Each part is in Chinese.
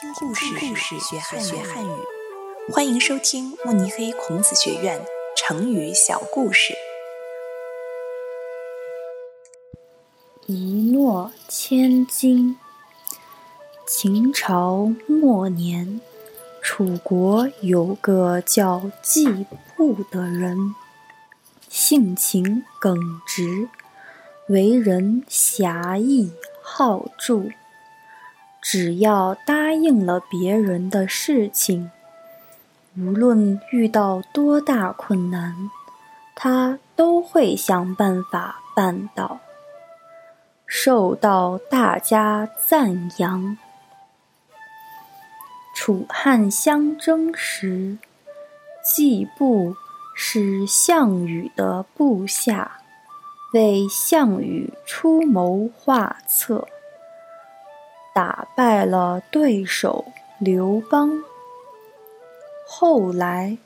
听故事，学汉语。欢迎收听慕尼黑孔子学院成语小故事。一诺千金。秦朝末年，楚国有个叫季布的人，性情耿直，为人侠义好助。只要答应了别人的事情，无论遇到多大困难，他都会想办法办到，受到大家赞扬。楚汉相争时，季布是项羽的部下，为项羽出谋划策。打败了对手刘邦，后来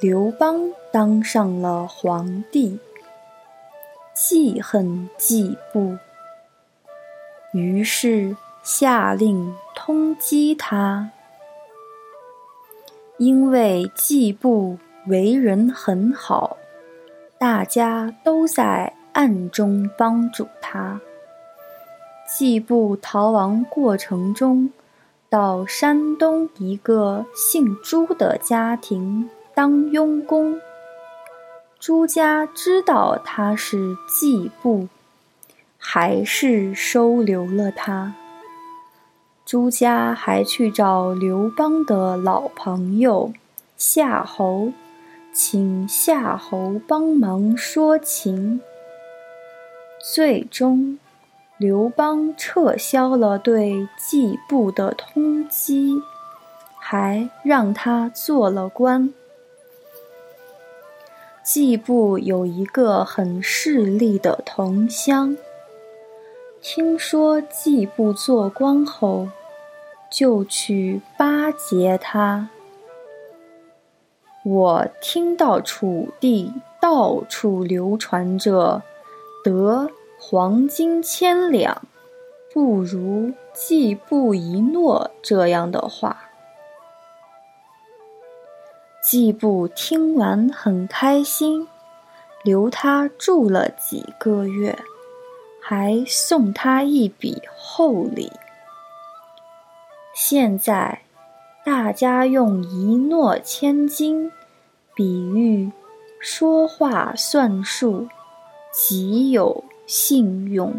刘邦当上了皇帝，记恨季布，于是下令通缉他。因为季布为人很好，大家都在暗中帮助他。季布逃亡过程中，到山东一个姓朱的家庭当佣工。朱家知道他是季布，还是收留了他。朱家还去找刘邦的老朋友夏侯，请夏侯帮忙说情。最终。刘邦撤销了对季布的通缉，还让他做了官。季布有一个很势利的同乡，听说季布做官后，就去巴结他。我听到楚地到处流传着得。黄金千两，不如季布一诺这样的话。季布听完很开心，留他住了几个月，还送他一笔厚礼。现在，大家用一诺千金比喻说话算数，极有。信用。